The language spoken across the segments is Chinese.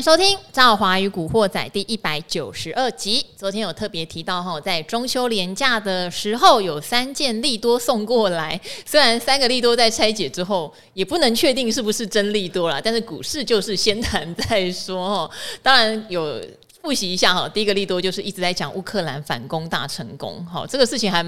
收听《赵华与古惑仔》第一百九十二集。昨天有特别提到哈，在中秋连假的时候，有三件利多送过来。虽然三个利多在拆解之后，也不能确定是不是真利多啦，但是股市就是先谈再说哈。当然有复习一下哈，第一个利多就是一直在讲乌克兰反攻大成功，好，这个事情还。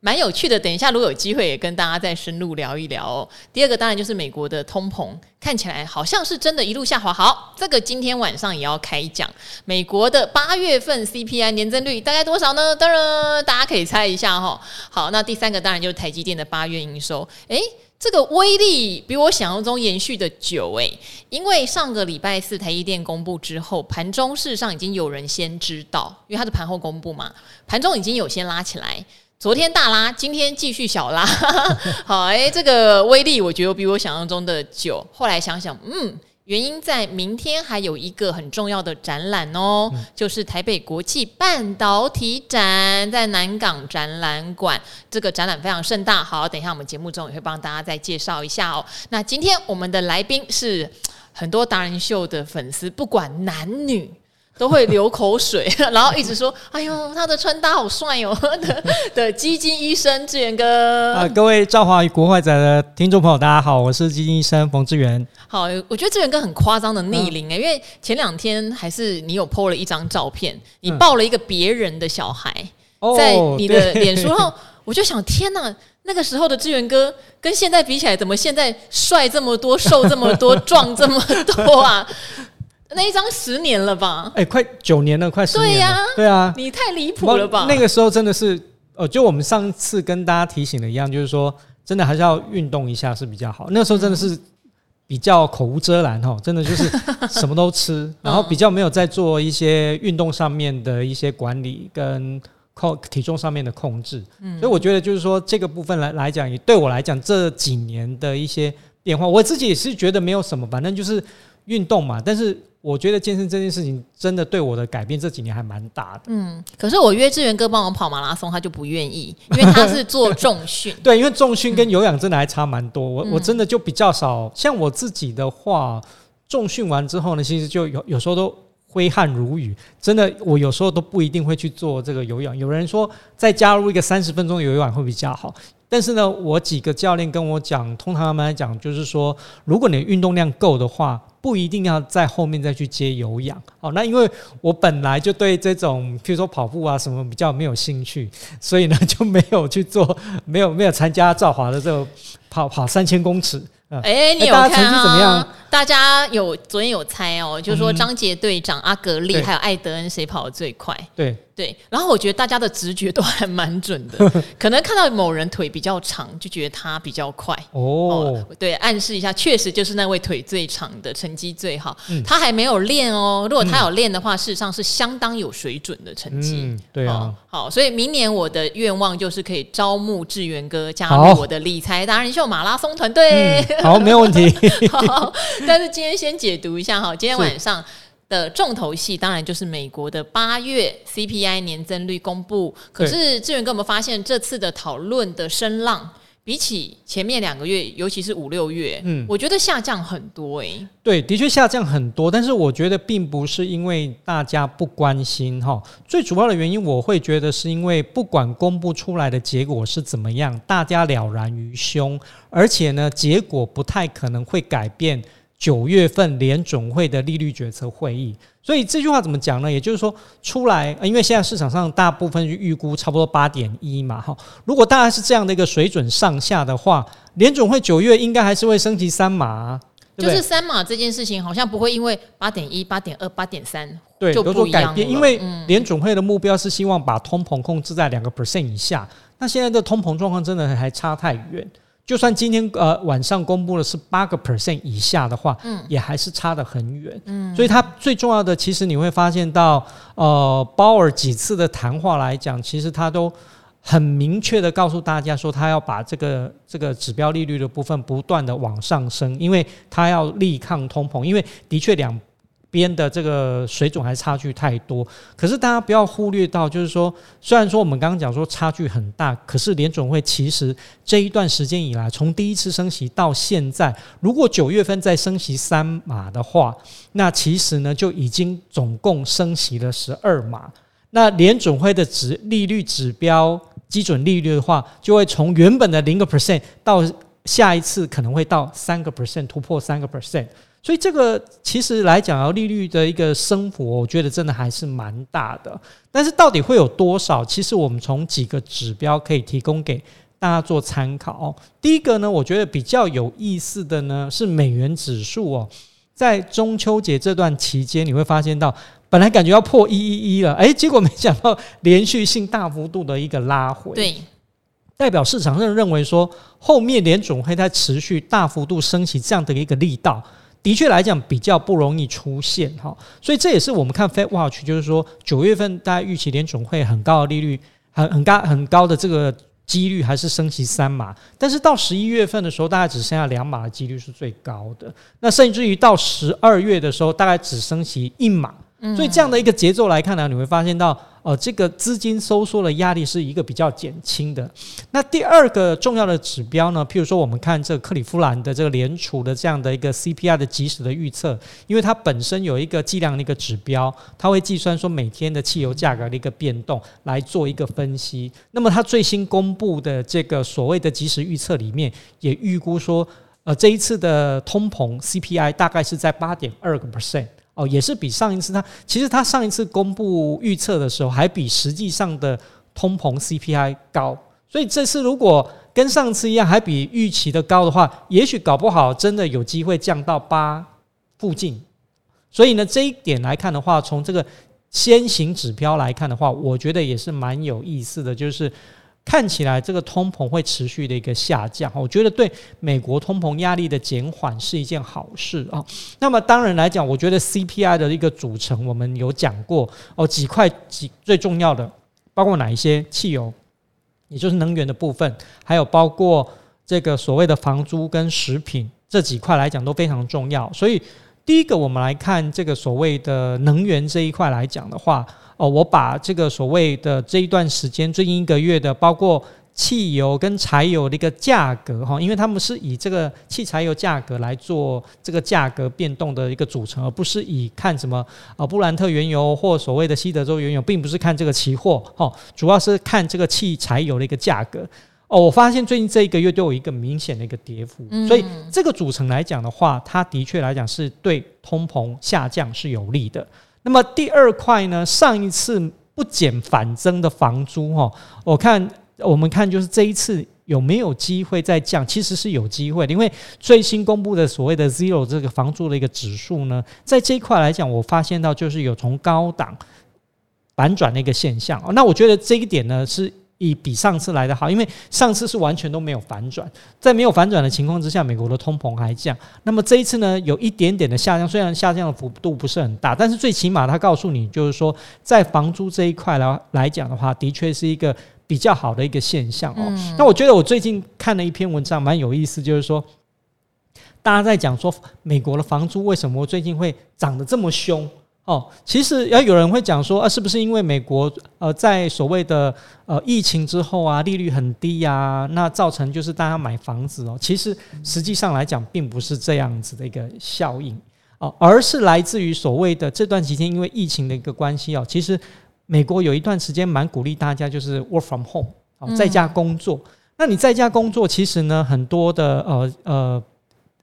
蛮有趣的，等一下如果有机会也跟大家再深入聊一聊哦。第二个当然就是美国的通膨，看起来好像是真的一路下滑。好，这个今天晚上也要开讲。美国的八月份 CPI 年增率大概多少呢？当然大家可以猜一下哈。好，那第三个当然就是台积电的八月营收。诶，这个威力比我想象中延续的久诶，因为上个礼拜四台积电公布之后，盘中事实上已经有人先知道，因为它是盘后公布嘛，盘中已经有先拉起来。昨天大拉，今天继续小拉，好哎、这个威力我觉得比我想象中的久。后来想想，嗯，原因在明天还有一个很重要的展览哦，就是台北国际半导体展，在南港展览馆。这个展览非常盛大，好，等一下我们节目中也会帮大家再介绍一下哦。那今天我们的来宾是很多达人秀的粉丝，不管男女。都会流口水，然后一直说：“哎呦，他的穿搭好帅哦！” 的的基金医生志远哥啊，各位赵华与古惑仔的听众朋友，大家好，我是基金医生冯志远。好，我觉得志远哥很夸张的逆龄哎，嗯、因为前两天还是你有 po 了一张照片，你抱了一个别人的小孩、嗯、在你的脸书，然后我就想，天哪，那个时候的志源哥跟现在比起来，怎么现在帅这么多，瘦这么多，壮这么多啊？那一张十年了吧？哎、欸，快九年了，快十年了。对呀、啊，对啊，你太离谱了吧？那个时候真的是，哦，就我们上次跟大家提醒的一样，就是说，真的还是要运动一下是比较好。那个时候真的是比较口无遮拦哈，真的就是 什么都吃，然后比较没有在做一些运动上面的一些管理跟控体重上面的控制。嗯，所以我觉得就是说这个部分来来讲，也对我来讲这几年的一些变化，我自己也是觉得没有什么，反正就是运动嘛，但是。我觉得健身这件事情真的对我的改变这几年还蛮大的。嗯，可是我约志源哥帮我跑马拉松，他就不愿意，因为他是做重训。对，因为重训跟有氧真的还差蛮多。我我真的就比较少，像我自己的话，重训完之后呢，其实就有有时候都挥汗如雨。真的，我有时候都不一定会去做这个有氧。有人说再加入一个三十分钟有氧会比较好，但是呢，我几个教练跟我讲，通常他们来讲就是说，如果你运动量够的话。不一定要在后面再去接有氧，好，那因为我本来就对这种，譬如说跑步啊什么比较没有兴趣，所以呢就没有去做，没有没有参加赵华的这个跑跑三千公尺。哎、欸，你有看啊？大家有昨天有猜哦，就是说张杰队长、阿格力还有艾德恩谁跑得最快？对对，然后我觉得大家的直觉都还蛮准的，可能看到某人腿比较长，就觉得他比较快哦，哦。对，暗示一下，确实就是那位腿最长的，成绩最好。嗯、他还没有练哦，如果他有练的话，事实上是相当有水准的成绩。嗯，对啊、哦。好，所以明年我的愿望就是可以招募志源哥加入我的理财达人秀马拉松团队。嗯好，没有问题。好，但是今天先解读一下哈，今天晚上的重头戏当然就是美国的八月 CPI 年增率公布。可是志远哥我们发现这次的讨论的声浪？比起前面两个月，尤其是五六月，嗯，我觉得下降很多诶、欸。对，的确下降很多，但是我觉得并不是因为大家不关心哈，最主要的原因我会觉得是因为不管公布出来的结果是怎么样，大家了然于胸，而且呢，结果不太可能会改变九月份联准会的利率决策会议。所以这句话怎么讲呢？也就是说，出来，因为现在市场上大部分预估差不多八点一嘛，哈。如果大概是这样的一个水准上下的话，联准会九月应该还是会升级三码，就是三码这件事情好像不会因为八点一、八点二、八点三对有所改变，因为联准会的目标是希望把通膨控制在两个 percent 以下。那现在的通膨状况真的还差太远。就算今天呃晚上公布的是八个 percent 以下的话，嗯，也还是差得很远，嗯，所以它最重要的，其实你会发现到，呃，鲍尔几次的谈话来讲，其实他都很明确的告诉大家说，他要把这个这个指标利率的部分不断的往上升，因为他要力抗通膨，因为的确两边的这个水准还差距太多，可是大家不要忽略到，就是说，虽然说我们刚刚讲说差距很大，可是联准会其实这一段时间以来，从第一次升息到现在，如果九月份再升息三码的话，那其实呢就已经总共升息了十二码。那联准会的指利率指标基准利率的话，就会从原本的零个 percent 到下一次可能会到三个 percent，突破三个 percent。所以这个其实来讲，要利率的一个升幅，我觉得真的还是蛮大的。但是到底会有多少？其实我们从几个指标可以提供给大家做参考。第一个呢，我觉得比较有意思的呢是美元指数哦，在中秋节这段期间，你会发现到本来感觉要破一一一了，诶，结果没想到连续性大幅度的一个拉回，对，代表市场上认为说后面联总会在持续大幅度升起这样的一个力道。的确来讲，比较不容易出现哈，所以这也是我们看 Fed Watch，就是说九月份大家预期联总会很高的利率，很很高很高的这个几率还是升息三码，但是到十一月份的时候，大概只剩下两码的几率是最高的，那甚至于到十二月的时候，大概只升息一码，所以这样的一个节奏来看呢，你会发现到。呃，这个资金收缩的压力是一个比较减轻的。那第二个重要的指标呢，譬如说我们看这个克里夫兰的这个联储的这样的一个 CPI 的即时的预测，因为它本身有一个计量的一个指标，它会计算说每天的汽油价格的一个变动来做一个分析。那么它最新公布的这个所谓的即时预测里面，也预估说，呃，这一次的通膨 CPI 大概是在八点二个 percent。哦，也是比上一次它，其实它上一次公布预测的时候，还比实际上的通膨 CPI 高，所以这次如果跟上次一样，还比预期的高的话，也许搞不好真的有机会降到八附近。所以呢，这一点来看的话，从这个先行指标来看的话，我觉得也是蛮有意思的，就是。看起来这个通膨会持续的一个下降，我觉得对美国通膨压力的减缓是一件好事啊。那么当然来讲，我觉得 CPI 的一个组成，我们有讲过哦，几块几最重要的，包括哪一些？汽油，也就是能源的部分，还有包括这个所谓的房租跟食品这几块来讲都非常重要。所以第一个，我们来看这个所谓的能源这一块来讲的话。哦，我把这个所谓的这一段时间最近一个月的，包括汽油跟柴油的一个价格哈，因为他们是以这个汽柴油价格来做这个价格变动的一个组成，而不是以看什么啊布兰特原油或所谓的西德州原油，并不是看这个期货哈，主要是看这个汽柴油的一个价格。哦，我发现最近这一个月都有一个明显的一个跌幅，所以这个组成来讲的话，它的确来讲是对通膨下降是有利的。那么第二块呢，上一次不减反增的房租哈，我看我们看就是这一次有没有机会再降，其实是有机会的，因为最新公布的所谓的 zero 这个房租的一个指数呢，在这一块来讲，我发现到就是有从高档反转的一个现象。那我觉得这一点呢是。以比上次来的好，因为上次是完全都没有反转，在没有反转的情况之下，美国的通膨还降。那么这一次呢，有一点点的下降，虽然下降的幅度不是很大，但是最起码它告诉你，就是说在房租这一块来来讲的话，的确是一个比较好的一个现象哦。嗯。那我觉得我最近看了一篇文章，蛮有意思，就是说大家在讲说美国的房租为什么最近会涨得这么凶。哦，其实要有人会讲说，啊，是不是因为美国呃在所谓的呃疫情之后啊，利率很低呀，啊，那造成就是大家买房子哦？其实实际上来讲，并不是这样子的一个效应哦，而是来自于所谓的这段期间因为疫情的一个关系哦，其实美国有一段时间蛮鼓励大家就是 work from home 哦，在家工作。那你在家工作，其实呢很多的呃呃。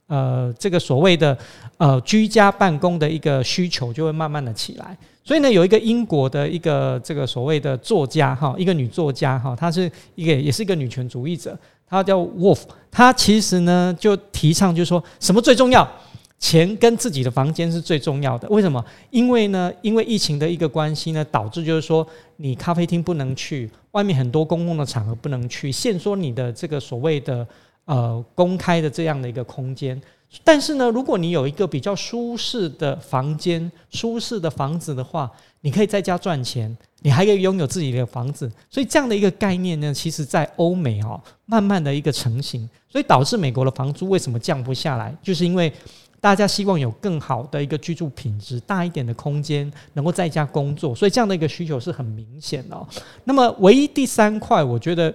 呃，这个所谓的呃居家办公的一个需求就会慢慢的起来，所以呢，有一个英国的一个这个所谓的作家哈，一个女作家哈，她是一个也是一个女权主义者，她叫 Wolf，她其实呢就提倡就是说什么最重要，钱跟自己的房间是最重要的。为什么？因为呢，因为疫情的一个关系呢，导致就是说你咖啡厅不能去，外面很多公共的场合不能去，限缩你的这个所谓的。呃，公开的这样的一个空间，但是呢，如果你有一个比较舒适的房间、舒适的房子的话，你可以在家赚钱，你还可以拥有自己的房子，所以这样的一个概念呢，其实在欧美哦，慢慢的一个成型，所以导致美国的房租为什么降不下来，就是因为。大家希望有更好的一个居住品质，大一点的空间，能够在家工作，所以这样的一个需求是很明显的。那么，唯一第三块，我觉得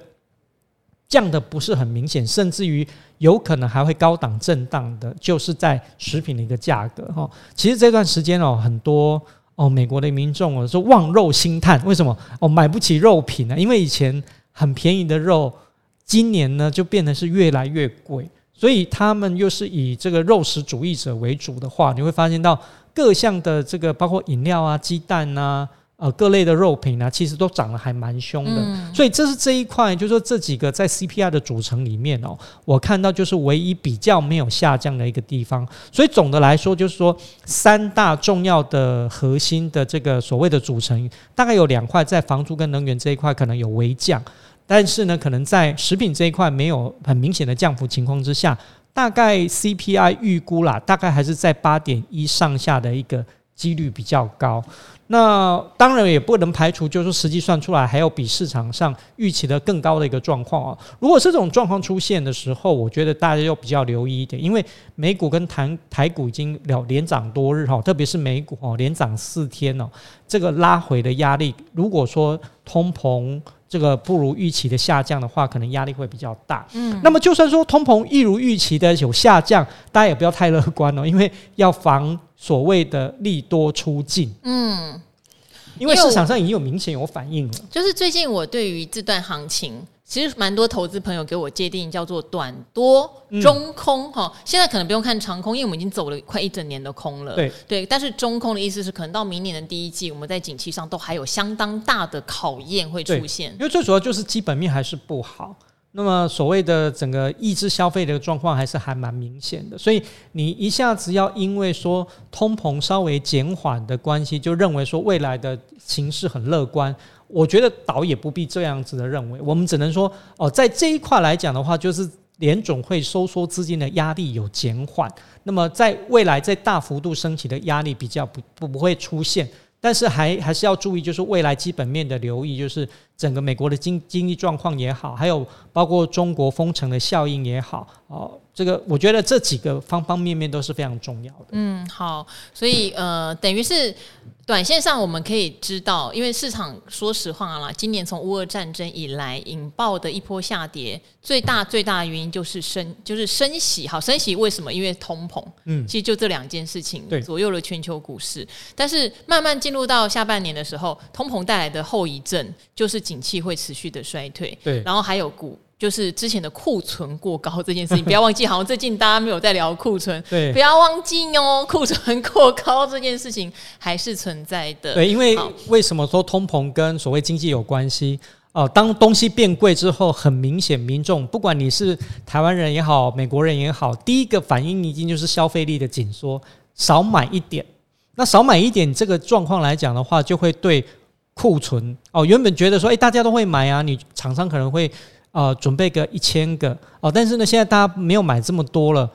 降的不是很明显，甚至于有可能还会高档震荡的，就是在食品的一个价格哈。其实这段时间哦，很多。哦，美国的民众哦说望肉兴叹，为什么？哦，买不起肉品呢？因为以前很便宜的肉，今年呢就变得是越来越贵，所以他们又是以这个肉食主义者为主的话，你会发现到各项的这个包括饮料啊、鸡蛋啊。呃，各类的肉品呢、啊，其实都涨得还蛮凶的，嗯、所以这是这一块，就是说这几个在 CPI 的组成里面哦，我看到就是唯一比较没有下降的一个地方。所以总的来说，就是说三大重要的核心的这个所谓的组成，大概有两块在房租跟能源这一块可能有微降，但是呢，可能在食品这一块没有很明显的降幅情况之下，大概 CPI 预估啦，大概还是在八点一上下的一个几率比较高。那当然也不能排除，就是说实际算出来还有比市场上预期的更高的一个状况啊。如果是这种状况出现的时候，我觉得大家要比较留意一点，因为美股跟台台股已经了连涨多日哈，特别是美股哦连涨四天哦，这个拉回的压力，如果说通膨这个不如预期的下降的话，可能压力会比较大。嗯，那么就算说通膨一如预期的有下降，大家也不要太乐观哦，因为要防。所谓的利多出尽，嗯，因为市场上已经有明显有反应了。就是最近我对于这段行情，其实蛮多投资朋友给我界定叫做短多中空哈。嗯、现在可能不用看长空，因为我们已经走了快一整年的空了。对对，但是中空的意思是，可能到明年的第一季，我们在景气上都还有相当大的考验会出现。因为最主要就是基本面还是不好。那么所谓的整个抑制消费的状况还是还蛮明显的，所以你一下子要因为说通膨稍微减缓的关系，就认为说未来的形势很乐观，我觉得倒也不必这样子的认为。我们只能说哦，在这一块来讲的话，就是联总会收缩资金的压力有减缓，那么在未来在大幅度升起的压力比较不不不会出现。但是还还是要注意，就是未来基本面的留意，就是整个美国的经经济状况也好，还有包括中国封城的效应也好，哦，这个我觉得这几个方方面面都是非常重要的。嗯，好，所以呃，等于是。短线上我们可以知道，因为市场说实话啦，今年从乌俄战争以来引爆的一波下跌，最大最大的原因就是升，就是升息。好，升息为什么？因为通膨。嗯，其实就这两件事情左右了全球股市。但是慢慢进入到下半年的时候，通膨带来的后遗症就是景气会持续的衰退。对，然后还有股。就是之前的库存过高这件事情，不要忘记，好像最近大家没有在聊库存，对，不要忘记哦，库存过高这件事情还是存在的。对，因为为什么说通膨跟所谓经济有关系？哦，当东西变贵之后，很明显，民众不管你是台湾人也好，美国人也好，第一个反应一定就是消费力的紧缩，少买一点。那少买一点这个状况来讲的话，就会对库存哦，原本觉得说，诶，大家都会买啊，你厂商可能会。呃，准备个一千个哦，但是呢，现在大家没有买这么多了，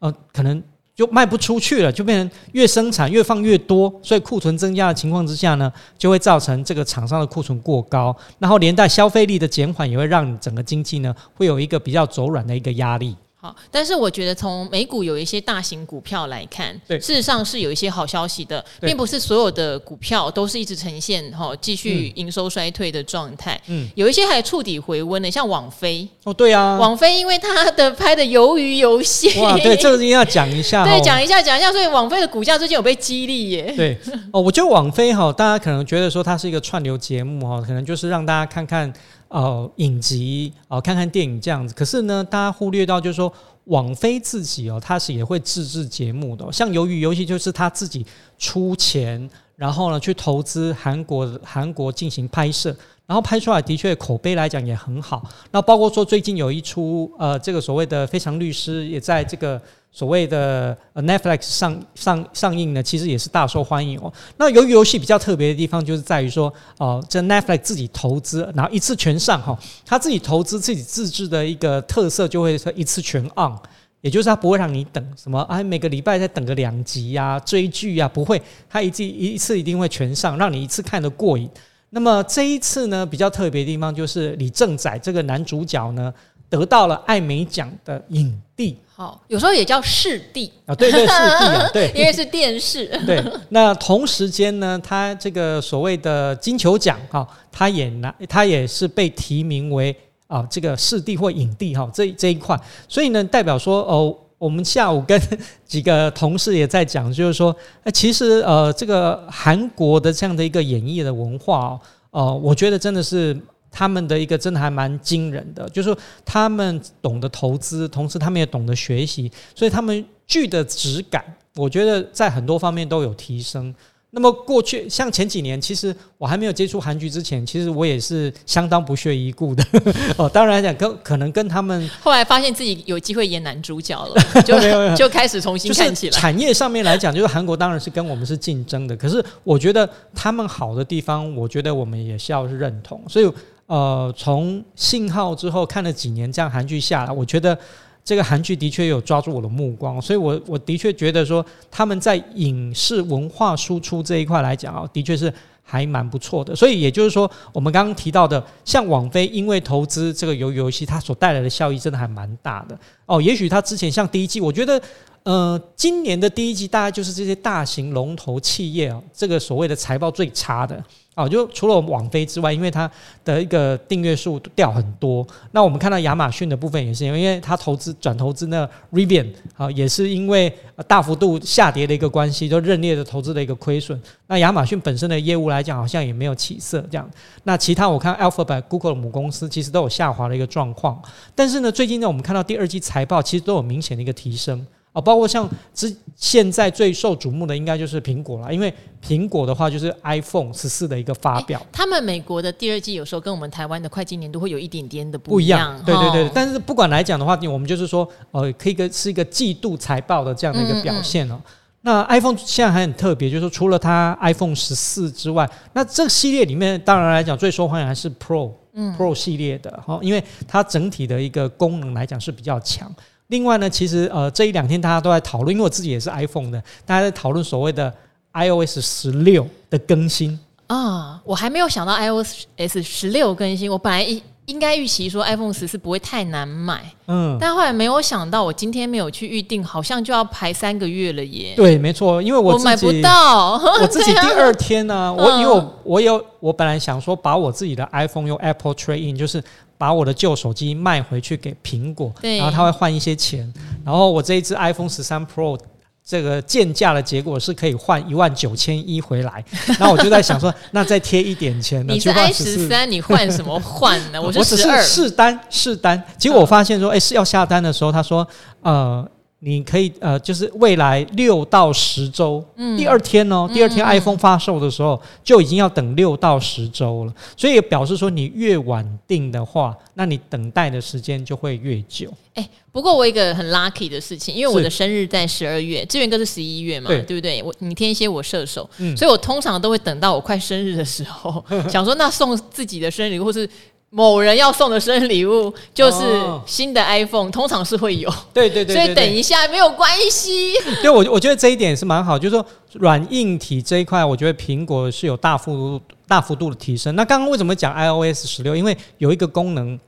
呃，可能就卖不出去了，就变成越生产越放越多，所以库存增加的情况之下呢，就会造成这个厂商的库存过高，然后连带消费力的减缓，也会让你整个经济呢会有一个比较走软的一个压力。好，但是我觉得从美股有一些大型股票来看，对，事实上是有一些好消息的，对。并不是所有的股票都是一直呈现哈继续营收衰退的状态，嗯，有一些还触底回温的，像网飞。哦，对啊，网飞因为它的拍的鱿鱼游戏，哇，对，这个一定要讲一下，对，讲一下讲一下，所以网飞的股价最近有被激励耶，对，哦，我觉得网飞哈，大家可能觉得说它是一个串流节目哈，可能就是让大家看看呃影集哦，看看电影这样子，可是呢，大家忽略到就是说。网飞自己哦，他是也会自制节目的，像鱿鱼游戏就是他自己出钱，然后呢去投资韩国韩国进行拍摄，然后拍出来的确口碑来讲也很好。那包括说最近有一出呃这个所谓的《非常律师》也在这个。所谓的 Netflix 上上上映呢，其实也是大受欢迎哦。那由于游戏比较特别的地方，就是在于说，哦、呃，这 Netflix 自己投资，然后一次全上哈，他自己投资自己自制的一个特色，就会说一次全 on，也就是他不会让你等什么，哎，每个礼拜再等个两集呀、追剧呀、不会，他一季一次一定会全上，让你一次看得过瘾。那么这一次呢，比较特别的地方就是李正宰这个男主角呢。得到了艾美奖的影帝。好，有时候也叫视帝啊，对对视帝啊，对，因为是电视。对，那同时间呢，他这个所谓的金球奖哈，他也拿，他也是被提名为啊这个视帝或影帝哈，这这一块，所以呢，代表说哦。我们下午跟几个同事也在讲，就是说，哎，其实呃，这个韩国的这样的一个演艺的文化哦，呃，我觉得真的是他们的一个真的还蛮惊人的，就是说他们懂得投资，同时他们也懂得学习，所以他们剧的质感，我觉得在很多方面都有提升。那么过去像前几年，其实我还没有接触韩剧之前，其实我也是相当不屑一顾的 哦。当然来讲，跟可能跟他们后来发现自己有机会演男主角了，就就开始重新看起来。产业上面来讲，就是韩国当然是跟我们是竞争的。可是我觉得他们好的地方，我觉得我们也是要认同。所以呃，从信号之后看了几年这样韩剧下来，我觉得。这个韩剧的确有抓住我的目光，所以我我的确觉得说他们在影视文化输出这一块来讲啊，的确是还蛮不错的。所以也就是说，我们刚刚提到的，像网飞因为投资这个鱿鱼游戏，它所带来的效益真的还蛮大的哦。也许它之前像第一季，我觉得呃，今年的第一季大概就是这些大型龙头企业啊，这个所谓的财报最差的。哦，就除了网飞之外，因为它的一个订阅数掉很多。那我们看到亚马逊的部分也是，因为它投资转投资那 Rivian 啊，也是因为大幅度下跌的一个关系，就认列的投资的一个亏损。那亚马逊本身的业务来讲，好像也没有起色这样。那其他我看 Alphabet、Google 的母公司其实都有下滑的一个状况。但是呢，最近呢，我们看到第二季财报其实都有明显的一个提升。啊，包括像之现在最受瞩目的，应该就是苹果了，因为苹果的话就是 iPhone 十四的一个发表。欸，他们美国的第二季有时候跟我们台湾的会计年度会有一点点的不一样。对对对。但是不管来讲的话，我们就是说，呃，可以个是一个季度财报的这样的一个表现哦。嗯嗯，那 iPhone 现在还很特别，就是说除了它 iPhone 十四之外，那这个系列里面当然来讲最受欢迎还是 Pro，嗯，Pro 系列的哈，因为它整体的一个功能来讲是比较强。另外呢，其实呃这一两天大家都在讨论，因为我自己也是 iPhone 的，大家在讨论所谓的 iOS 十六的更新啊。我还没有想到 iOS 十六更新，我本来一应该预期说 iPhone 十四不会太难买，嗯，但后来没有想到，我今天没有去预定，好像就要排三个月了耶。对，没错，因为我买不到，我自己第二天呢、啊，我因为我我有我本来想说把我自己的 iPhone 用 Apple Trade In 就是。把我的旧手机卖回去给苹果，然后他会换一些钱，然后我这一只 iPhone 十三 Pro 这个贱价的结果是可以换一万九千一回来，然后我就在想说，那再贴一点钱呢？你是 i 十三，你换什么换呢？我是十二，试单试单，结果我发现说，哎，是要下单的时候，他说，呃。你可以呃，就是未来六到十周，嗯，第二天哦，第二天 iPhone 发售的时候就已经要等六到十周了，所以也表示说你越晚定的话，那你等待的时间就会越久。哎，不过我一个很 lucky 的事情，因为我的生日在十二月，志远哥是十一月嘛，对，对不对？我你天蝎，我射手，嗯，所以我通常都会等到我快生日的时候，想说那送自己的生日礼物或是。某人要送的生日礼物就是新的 iPhone，、哦、通常是会有。对对对，所以等一下没有关系。对，我我觉得这一点也是蛮好，就是说软硬体这一块，我觉得苹果是有大幅度大幅度的提升。那刚刚为什么讲 iOS 十六？因为有一个功能，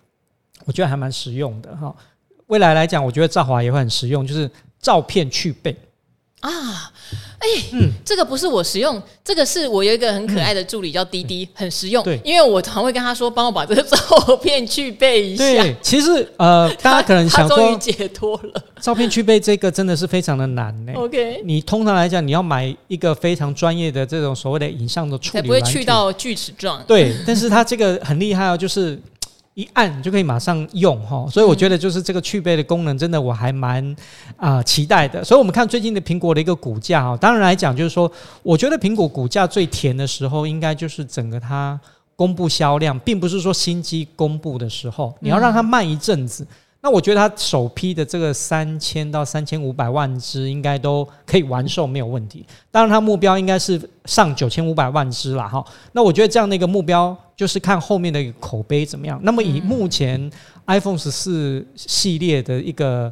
我觉得还蛮实用的哈。未来来讲，我觉得兆华也会很实用，就是照片去背啊。哎、欸，嗯，这个不是我实用，这个是我有一个很可爱的助理叫滴滴，很实用。对，因为我常会跟他说，帮我把这个照片去背一下。对，其实呃，大家可能想说，终于解脱了。照片去背这个真的是非常的难呢。OK，你通常来讲，你要买一个非常专业的这种所谓的影像的处理，才不会去到锯齿状。对，但是它这个很厉害哦，就是。一按就可以马上用哈，所以我觉得就是这个去背的功能，真的我还蛮啊、呃、期待的。所以，我们看最近的苹果的一个股价哈，当然来讲就是说，我觉得苹果股价最甜的时候，应该就是整个它公布销量，并不是说新机公布的时候，你要让它慢一阵子。那我觉得它首批的这个三千到三千五百万只应该都可以完售没有问题。当然，它目标应该是上九千五百万只了哈。那我觉得这样的一个目标就是看后面的一个口碑怎么样。那么以目前 iPhone 十四系列的一个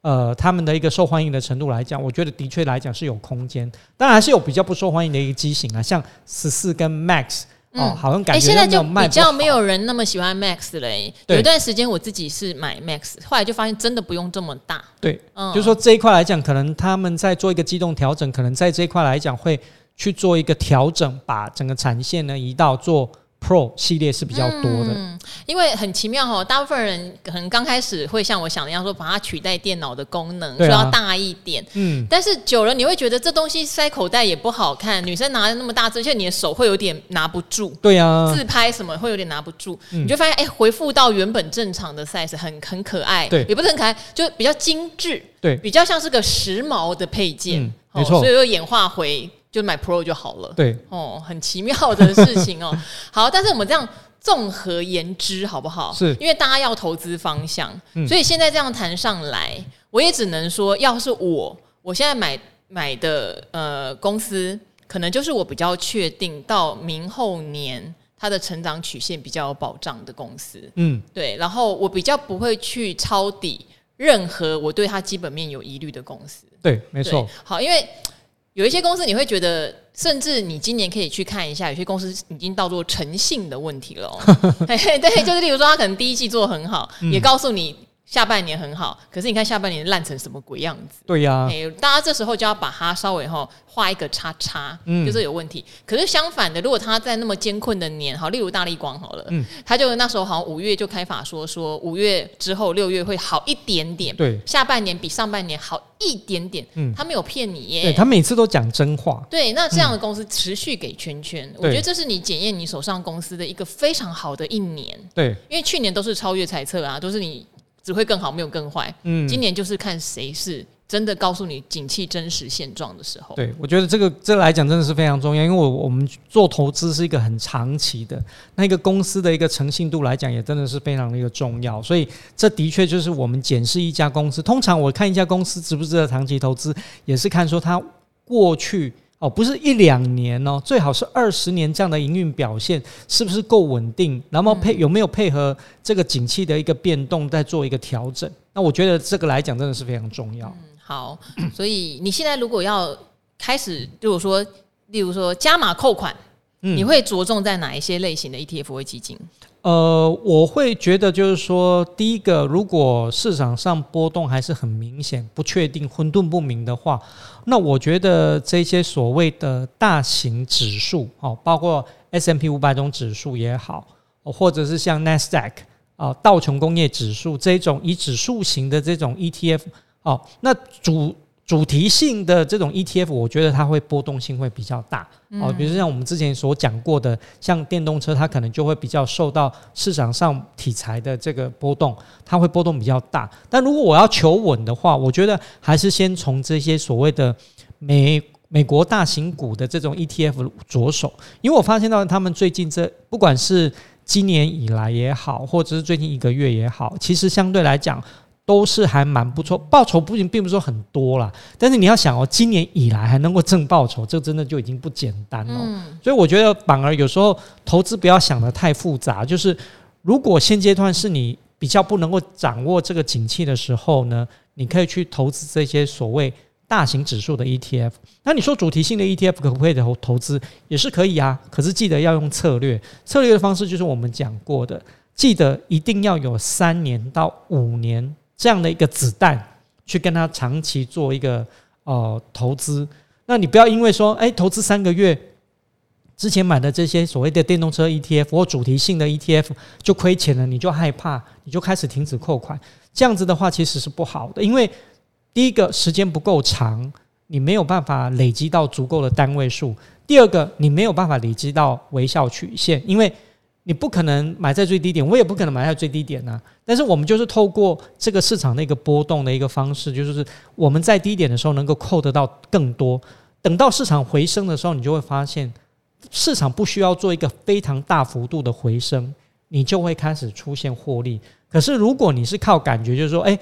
呃他们的一个受欢迎的程度来讲，我觉得的确来讲是有空间。当然还是有比较不受欢迎的一个机型啊，像十四跟 Max 哦，好像感觉现在就比较没有人那么喜欢 Max 嘞。有一段时间我自己是买 Max，后来就发现真的不用这么大。对，嗯，就是说这一块来讲，可能他们在做一个机动调整，可能在这一块来讲会去做一个调整，把整个产线呢移到做。Pro 系列是比较多的，嗯，因为很奇妙哈，大部分人可能刚开始会像我想的一样，说把它取代电脑的功能，说要大一点，嗯，但是久了你会觉得这东西塞口袋也不好看，女生拿的那么大只，而且你的手会有点拿不住，对呀，自拍什么会有点拿不住，你就发现哎，回复到原本正常的 size 很很可爱，对，也不是很可爱，就比较精致，对，比较像是个时髦的配件，没错，所以又演化回。就买 Pro 就好了。对，哦，很奇妙的事情哦。好，但是我们这样综合言之，好不好？是，因为大家要投资方向，嗯、所以现在这样谈上来，我也只能说，要是我，我现在买买的呃公司，可能就是我比较确定到明后年它的成长曲线比较有保障的公司。嗯，对，然后我比较不会去抄底任何我对它基本面有疑虑的公司。对，没错。好，因为。有一些公司你会觉得，甚至你今年可以去看一下，有些公司已经到做诚信的问题了、喔。对，就是例如说，他可能第一季做很好，嗯、也告诉你。下半年很好，可是你看下半年烂成什么鬼样子？对呀、啊欸，大家这时候就要把它稍微哈画一个叉叉，嗯，就是有问题。可是相反的，如果他在那么艰困的年，好，例如大立光好了，嗯，他就那时候好像五月就开法说，说五月之后六月会好一点点，对，下半年比上半年好一点点，嗯，他没有骗你耶，对，他每次都讲真话，对，那这样的公司持续给圈圈，嗯、我觉得这是你检验你手上公司的一个非常好的一年，对，因为去年都是超越猜测啊，都是你。只会更好，没有更坏。嗯，今年就是看谁是真的告诉你景气真实现状的时候。对，我觉得这个这个来讲真的是非常重要，因为我我们做投资是一个很长期的，那一个公司的一个诚信度来讲也真的是非常的一个重要。所以这的确就是我们检视一家公司，通常我看一家公司值不值得长期投资，也是看说它过去。哦，不是一两年哦，最好是二十年这样的营运表现是不是够稳定？然后配有没有配合这个景气的一个变动，再做一个调整？那我觉得这个来讲真的是非常重要。嗯，好，所以你现在如果要开始，如果说，例如说加码扣款，嗯，你会着重在哪一些类型的 ETF 或基金？呃，我会觉得就是说，第一个，如果市场上波动还是很明显、不确定、混沌不明的话，那我觉得这些所谓的大型指数，哦，包括 S M P 五百种指数也好，或者是像 NASDAQ 啊道琼工业指数这种以指数型的这种 ETF，哦，那主。主题性的这种 ETF，我觉得它会波动性会比较大哦。比如像我们之前所讲过的，像电动车，它可能就会比较受到市场上题材的这个波动，它会波动比较大。但如果我要求稳的话，我觉得还是先从这些所谓的美美国大型股的这种 ETF 着手，因为我发现到他们最近这不管是今年以来也好，或者是最近一个月也好，其实相对来讲。都是还蛮不错，报酬不仅并不是说很多啦，但是你要想哦，今年以来还能够挣报酬，这真的就已经不简单了。嗯，所以我觉得反而有时候投资不要想得太复杂，就是如果现阶段是你比较不能够掌握这个景气的时候呢，你可以去投资这些所谓大型指数的 ETF。那你说主题性的 ETF 可不可以投投资？也是可以啊，可是记得要用策略，策略的方式就是我们讲过的，记得一定要有三年到五年。这样的一个子弹去跟他长期做一个呃投资，那你不要因为说哎投资三个月之前买的这些所谓的电动车 ETF 或主题性的 ETF 就亏钱了，你就害怕，你就开始停止扣款，这样子的话其实是不好的，因为第一个时间不够长，你没有办法累积到足够的单位数；第二个你没有办法累积到微笑曲线，因为。你不可能买在最低点，我也不可能买在最低点呐、但是我们就是透过这个市场的一个波动的一个方式，就是我们在低点的时候能够扣得到更多。等到市场回升的时候，你就会发现市场不需要做一个非常大幅度的回升，你就会开始出现获利。可是如果你是靠感觉，就是说，诶，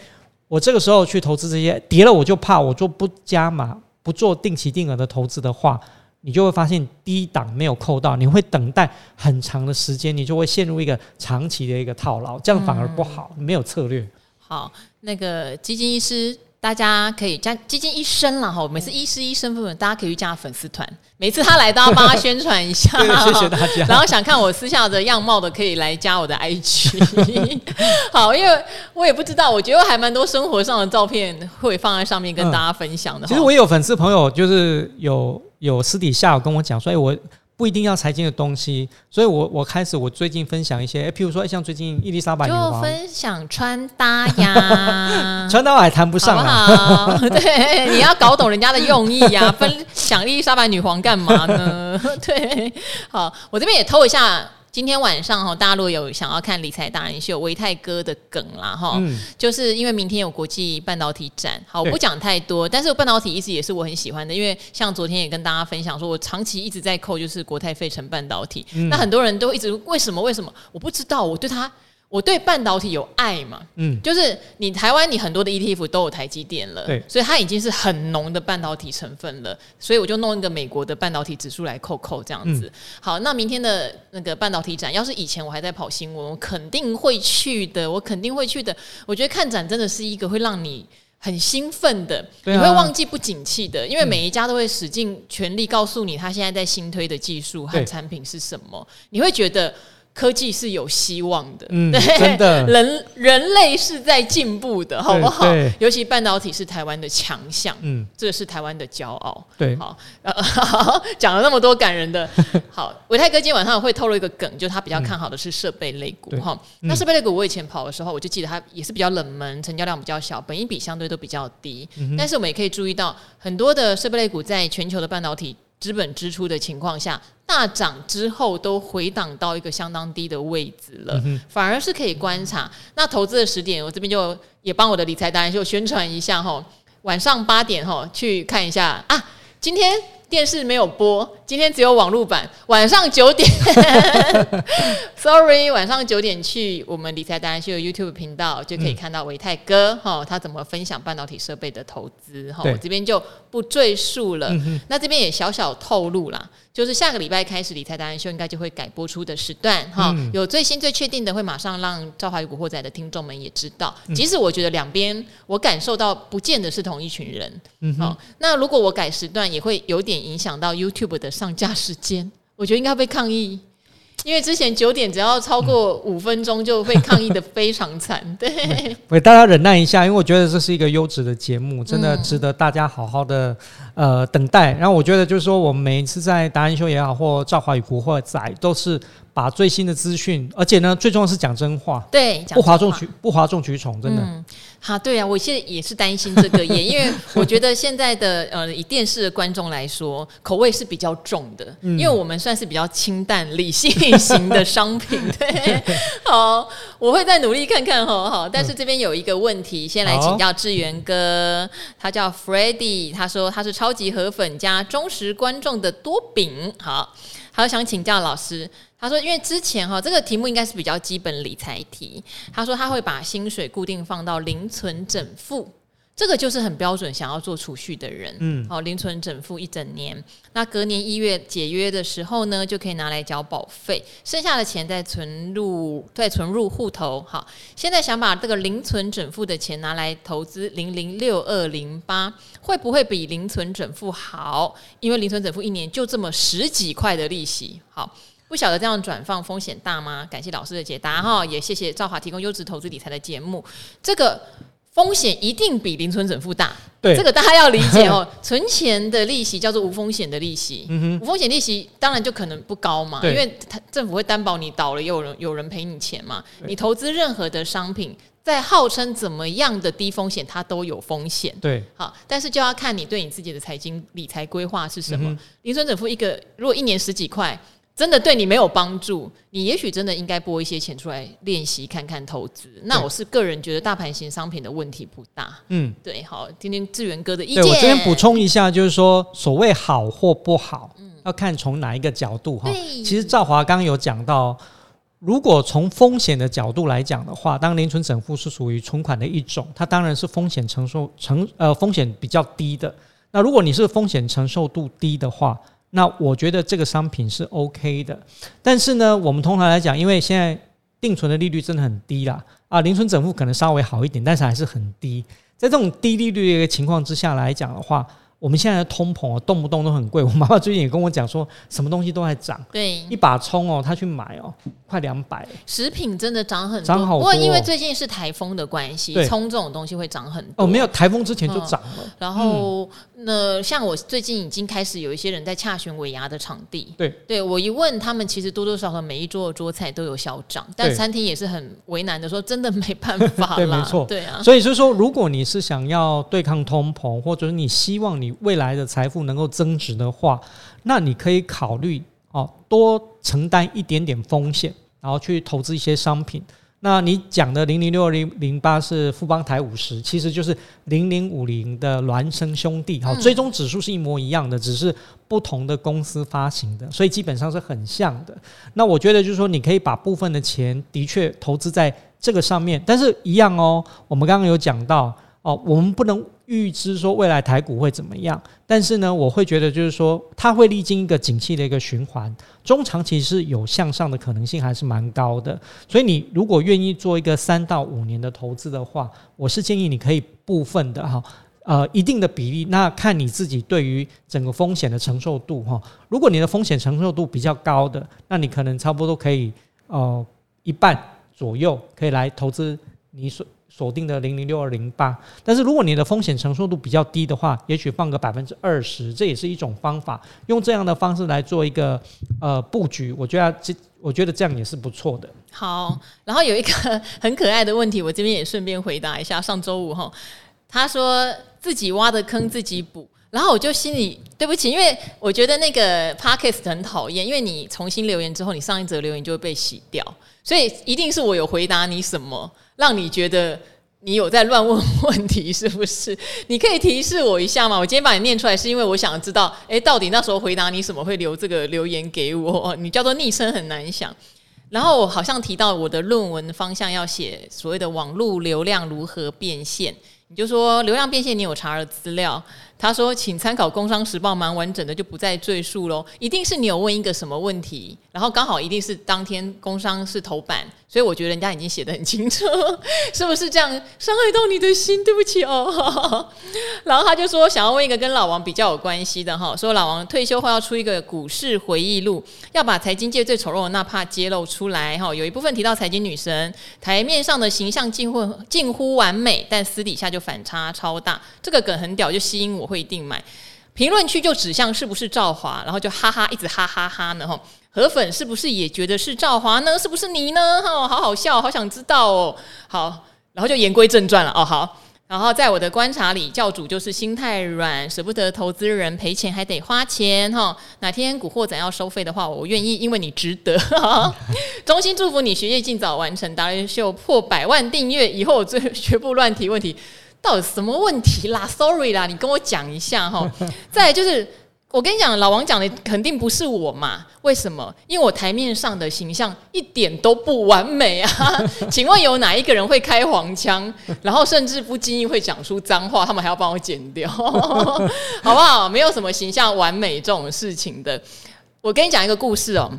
我这个时候去投资这些跌了，我就怕，我做不加码，不做定期定额的投资的话。你就会发现低档没有扣到，你会等待很长的时间，你就会陷入一个长期的一个套牢，这样反而不好，嗯、没有策略。好，那个基金医师大家可以加基金医生了哈，每次医师医生部分，大家可以去加粉丝团，每次他来都要帮他宣传一下。谢谢大家。然后想看我私下的样貌的，可以来加我的 IG。好，因为我也不知道，我觉得还蛮多生活上的照片会放在上面跟大家分享的。嗯、其实我也有粉丝朋友，就是有有私底下有跟我讲，说，哎我。不一定要财经的东西，所以我我开始我最近分享一些，譬如说像最近伊丽莎白女王，就分享穿搭呀，穿搭我还谈不上？对，你要搞懂人家的用意呀，分享伊丽莎白女皇干嘛呢？对，好，我这边也偷一下。今天晚上哈，大家如果有想要看理财达人秀，维泰哥的梗啦哈，嗯、就是因为明天有国际半导体展，好，我不讲太多，但是半导体一直也是我很喜欢的，因为像昨天也跟大家分享说，我长期一直在扣就是国泰费城半导体，嗯、那很多人都一直为什么为什么？我不知道，我对他。我对半导体有爱嘛，嗯，就是你台湾你很多的 ETF 都有台积电了，对，所以它已经是很浓的半导体成分了，所以我就弄一个美国的半导体指数来扣扣这样子。嗯、好，那明天的那个半导体展，要是以前我还在跑新闻，我肯定会去的，我肯定会去的。我觉得看展真的是一个会让你很兴奋的，啊、你会忘记不景气的，因为每一家都会使尽全力告诉你他现在在新推的技术和产品是什么，你会觉得。科技是有希望的，嗯，对，真的，人人类是在进步的，好不好？尤其半导体是台湾的强项，嗯，这是台湾的骄傲，对，好，呃，讲了那么多感人的，好，伟泰哥今天晚上会透露一个梗，就他比较看好的是设备类股，哈，那设备类股我以前跑的时候，我就记得它也是比较冷门，成交量比较小，本益比相对都比较低，但是我们也可以注意到很多的设备类股在全球的半导体。资本支出的情况下，大涨之后都回档到一个相当低的位置了，嗯、反而是可以观察。那投资的时点，我这边就也帮我的理财达人秀宣传一下哈，晚上八点哈去看一下啊，今天。电视没有播，今天只有网络版。晚上九点，sorry，晚上九点去我们理财达人秀的 YouTube 频道就可以看到维泰哥哈，他怎么分享半导体设备的投资哈，对我这边就不赘述了。嗯、那这边也小小透露啦，就是下个礼拜开始理财达人秀应该就会改播出的时段哈，嗯、有最新最确定的会马上让赵华与古惑仔的听众们也知道。即使我觉得两边我感受到不见得是同一群人，嗯哼，好，那如果我改时段也会有点。影响到 YouTube 的上架时间，我觉得应该被抗议，因为之前九点只要超过五分钟就被抗议的非常惨。对，为大家忍耐一下，因为我觉得这是一个优质的节目，真的值得大家好好的呃等待。然后我觉得就是说，我们每一次在达人秀也好，或赵华与古惑仔，都是把最新的资讯，而且呢，最重要是讲真话，对，不哗众取不哗众取宠，真的。啊，对呀、啊，我现在也是担心这个，也因为我觉得现在的呃，以电视的观众来说，口味是比较重的，嗯、因为我们算是比较清淡理性型的商品。对，好，我会再努力看看哈。好，但是这边有一个问题，先来请教志源哥，他叫 Freddy，他说他是超级河粉加忠实观众的多饼。好，他想请教老师。他说：“因为之前哈，这个题目应该是比较基本理财题。他说他会把薪水固定放到零存整付。”这个就是很标准，想要做储蓄的人，嗯，好，零存整付一整年，那隔年一月解约的时候呢，就可以拿来交保费，剩下的钱再存入，再存入户头。好，现在想把这个零存整付的钱拿来投资零零六二零八，会不会比零存整付好？因为零存整付一年就这么十几块的利息，好，不晓得这样转放风险大吗？感谢老师的解答哈，也谢谢赵华提供优质投资理财的节目，这个。风险一定比零存整付大，对，这个大家要理解哦。存钱的利息叫做无风险的利息，嗯、哼无风险利息当然就可能不高嘛，因为他政府会担保你倒了，有人有人赔你钱嘛。你投资任何的商品，在号称怎么样的低风险，它都有风险。对，好，但是就要看你对你自己的财经理财规划是什么。零存整付一个，如果一年十几块。真的对你没有帮助，你也许真的应该拨一些钱出来练习看看投资。那我是个人觉得大盘型商品的问题不大。嗯，对，好，听听志源哥的意见。对，我这边补充一下，就是说所谓好或不好，嗯、要看从哪一个角度哈。其实赵华刚刚有讲到，如果从风险的角度来讲的话，当零存整付是属于存款的一种，它当然是风险承受承呃风险比较低的。那如果你是风险承受度低的话，那我觉得这个商品是 OK 的，但是呢，我们通常来讲，因为现在定存的利率真的很低啦，啊，零存整付可能稍微好一点，但是还是很低。在这种低利率的一个情况之下来讲的话。我们现在的通膨哦，动不动都很贵。我妈妈最近也跟我讲说，什么东西都在涨。对，一把葱哦，她去买哦，快两百。食品真的涨很多，涨好多。不过因为最近是台风的关系，葱这种东西会涨很多。哦，没有台风之前就涨了。嗯、然后、嗯、那像我最近已经开始有一些人在洽询尾牙的场地。对，对我一问他们，其实多多少少每一桌的桌菜都有小涨，但餐厅也是很为难的说，真的没办法 对，没错，对啊。所以就是说，如果你是想要对抗通膨，或者是你希望你未来的财富能够增值的话，那你可以考虑哦，多承担一点点风险，然后去投资一些商品。那你讲的零零六二零零八是富邦台五十，其实就是零零五零的孪生兄弟，好，追踪指数是一模一样的，只是不同的公司发行的，所以基本上是很像的。那我觉得就是说，你可以把部分的钱的确投资在这个上面，但是一样哦，我们刚刚有讲到。哦，我们不能预知说未来台股会怎么样，但是呢，我会觉得就是说，它会历经一个景气的一个循环，中长期是有向上的可能性，还是蛮高的。所以，你如果愿意做一个三到五年的投资的话，我是建议你可以部分的哈，呃，一定的比例，那看你自己对于整个风险的承受度哈。如果你的风险承受度比较高的，那你可能差不多可以呃一半左右可以来投资你所。锁定的零零六二零八，但是如果你的风险承受度比较低的话，也许放个百分之二十，这也是一种方法。用这样的方式来做一个呃布局，我觉得这我觉得这样也是不错的。好，然后有一个 很可爱的问题，我这边也顺便回答一下。上周五哈，他说自己挖的坑自己补，然后我就心里对不起，因为我觉得那个 Podcast 很讨厌，因为你重新留言之后，你上一则留言就会被洗掉，所以一定是我有回答你什么。让你觉得你有在乱问问题，是不是？你可以提示我一下吗？我今天把你念出来，是因为我想知道，诶，到底那时候回答你什么会留这个留言给我？你叫做昵称很难想。然后我好像提到我的论文方向要写所谓的网络流量如何变现，你就说流量变现，你有查了资料。他说：“请参考《工商时报》，蛮完整的，就不再赘述喽。一定是你有问一个什么问题，然后刚好一定是当天工商是头版，所以我觉得人家已经写得很清楚，是不是这样？伤害到你的心，对不起哦。然后他就说想要问一个跟老王比较有关系的哈，说老王退休后要出一个股市回忆录，要把财经界最丑陋的那怕揭露出来哈。有一部分提到财经女神，台面上的形象近乎近乎完美，但私底下就反差超大。这个梗很屌，就吸引我。”会一定买，评论区就指向是不是赵华，然后就哈哈一直哈哈哈呢哈，河粉是不是也觉得是赵华呢？是不是你呢？哈，好好笑，好想知道哦。好，然后就言归正传了哦。好，然后在我的观察里，教主就是心太软，舍不得投资人赔钱还得花钱哈。哪天古惑仔要收费的话，我愿意，因为你值得。衷心祝福你学业尽早完成，达人秀破百万订阅以后，我最绝不乱提问题。到底什么问题啦？Sorry 啦，你跟我讲一下哈。再来就是，我跟你讲，老王讲的肯定不是我嘛？为什么？因为我台面上的形象一点都不完美啊！请问有哪一个人会开黄腔，然后甚至不经意会讲出脏话，他们还要帮我剪掉，好不好？没有什么形象完美这种事情的。我跟你讲一个故事哦。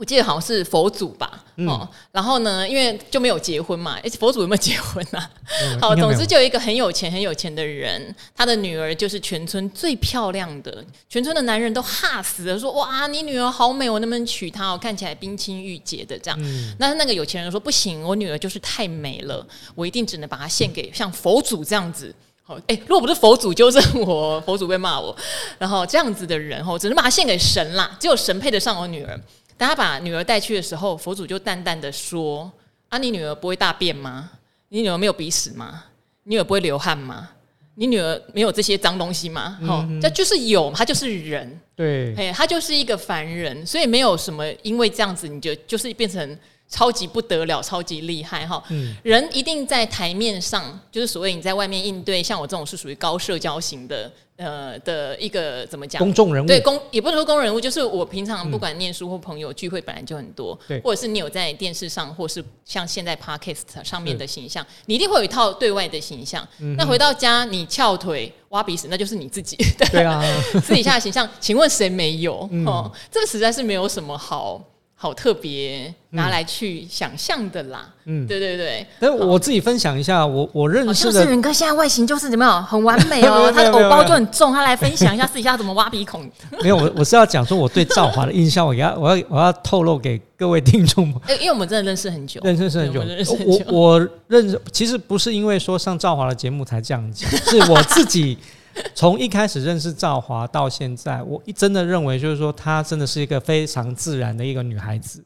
我记得好像是佛祖吧，嗯、哦，然后呢，因为就没有结婚嘛，诶，佛祖有没有结婚啊？嗯、好，总之就有一个很有钱、很有钱的人，他的女儿就是全村最漂亮的，全村的男人都哈死了，说哇，你女儿好美，我能不能娶她？哦，看起来冰清玉洁的这样。嗯、那那个有钱人说不行，我女儿就是太美了，我一定只能把她献给像佛祖这样子。好，诶，如果不是佛祖纠正我，佛祖会骂我，然后这样子的人，哦，只能把她献给神啦，只有神配得上我女儿。当他把女儿带去的时候，佛祖就淡淡的说：“啊，你女儿不会大便吗？你女儿没有鼻屎吗？你女儿不会流汗吗？你女儿没有这些脏东西吗？哈、嗯，这就是有，她就是人，对，嘿，她就是一个凡人，所以没有什么，因为这样子你就就是变成。”超级不得了，超级厉害哈！嗯、人一定在台面上，就是所谓你在外面应对，像我这种是属于高社交型的，呃的一个怎么讲？公众人物对公也不能说公众人物，就是我平常不管念书或朋友聚会本来就很多，对、嗯，或者是你有在电视上，或是像现在 Podcast 上面的形象，你一定会有一套对外的形象。嗯、那回到家你翘腿挖鼻屎，那就是你自己对啊，私底下的形象，请问谁没有？嗯、哦，这个实在是没有什么好。好特别拿来去想象的啦。嗯，对对对。但我自己分享一下，我我认识的志远哥现在外形就是怎么样，很完美哦。他的偶包就很重，他来分享一下私底下怎么挖鼻孔。没有，我我是要讲说我对赵华的印象，我要我要我要透露给各位听众。哎，因为我们真的认识很久，认识很久。我我认识，其实不是因为说上赵华的节目才这样讲，是我自己。从一开始认识赵华到现在，我真的认为就是说，她真的是一个非常自然的一个女孩子，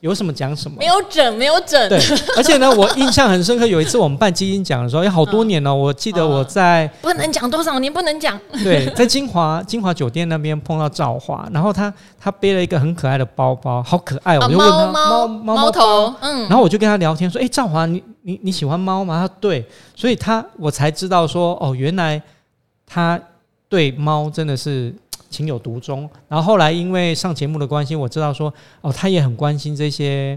有什么讲什么，没有整，没有整。对，而且呢，我印象很深刻，有一次我们办基金奖的时候，有好多年了，我记得我在不能讲多少年，不能讲。对，在金华金华酒店那边碰到赵华，然后她她背了一个很可爱的包包，好可爱，我就问她猫猫猫头，嗯，然后我就跟她聊天说，哎，赵华，你你你喜欢猫吗？她说对，所以她我才知道说，哦，原来。他对猫真的是 情有独钟，然后后来因为上节目的关系，我知道说哦，他也很关心这些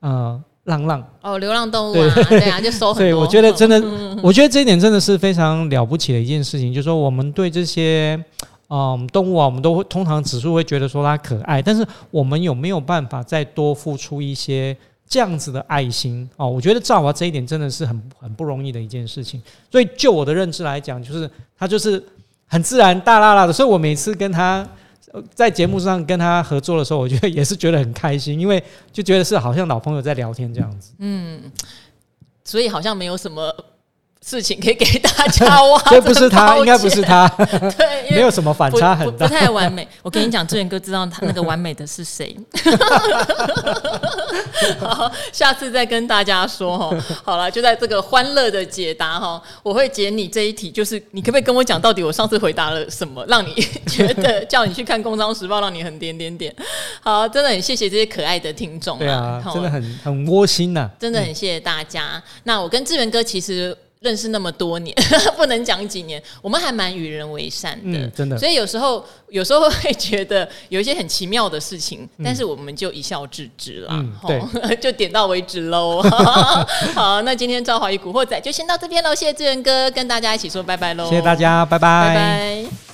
呃浪浪哦，流浪动物啊，对，对啊，就收很多。对，我觉得真的，我觉得这一点真的是非常了不起的一件事情，就是说我们对这些嗯动物啊，我们都会通常指数会觉得说它可爱，但是我们有没有办法再多付出一些？这样子的爱心哦，我觉得赵华这一点真的是很很不容易的一件事情。所以就我的认知来讲，就是他就是很自然大啦啦的。所以我每次跟他在节目上跟他合作的时候，我觉得也是觉得很开心，因为就觉得是好像老朋友在聊天这样子。嗯，所以好像没有什么。事情可以给大家挖，这不是他，应该不是他，对，没有什么反差很大，不太完美。我跟你讲，志远哥知道他那个完美的是谁。好，下次再跟大家说哈。好了，就在这个欢乐的解答哈，我会解你这一题，就是你可不可以跟我讲，到底我上次回答了什么，让你觉得叫你去看《工商时报》，让你很点点点。好，真的很谢谢这些可爱的听众，对啊，真的很很窝心呐，真的很谢谢大家。那我跟志远哥其实。认识那么多年，不能讲几年，我们还蛮与人为善的，嗯，真的。所以有时候，有时候会觉得有一些很奇妙的事情，嗯，但是我们就一笑置之啦，嗯，对，就点到为止喽。好，那今天赵华与古惑仔就先到这边喽，谢谢志远哥跟大家一起说拜拜喽，谢谢大家，拜拜，拜拜。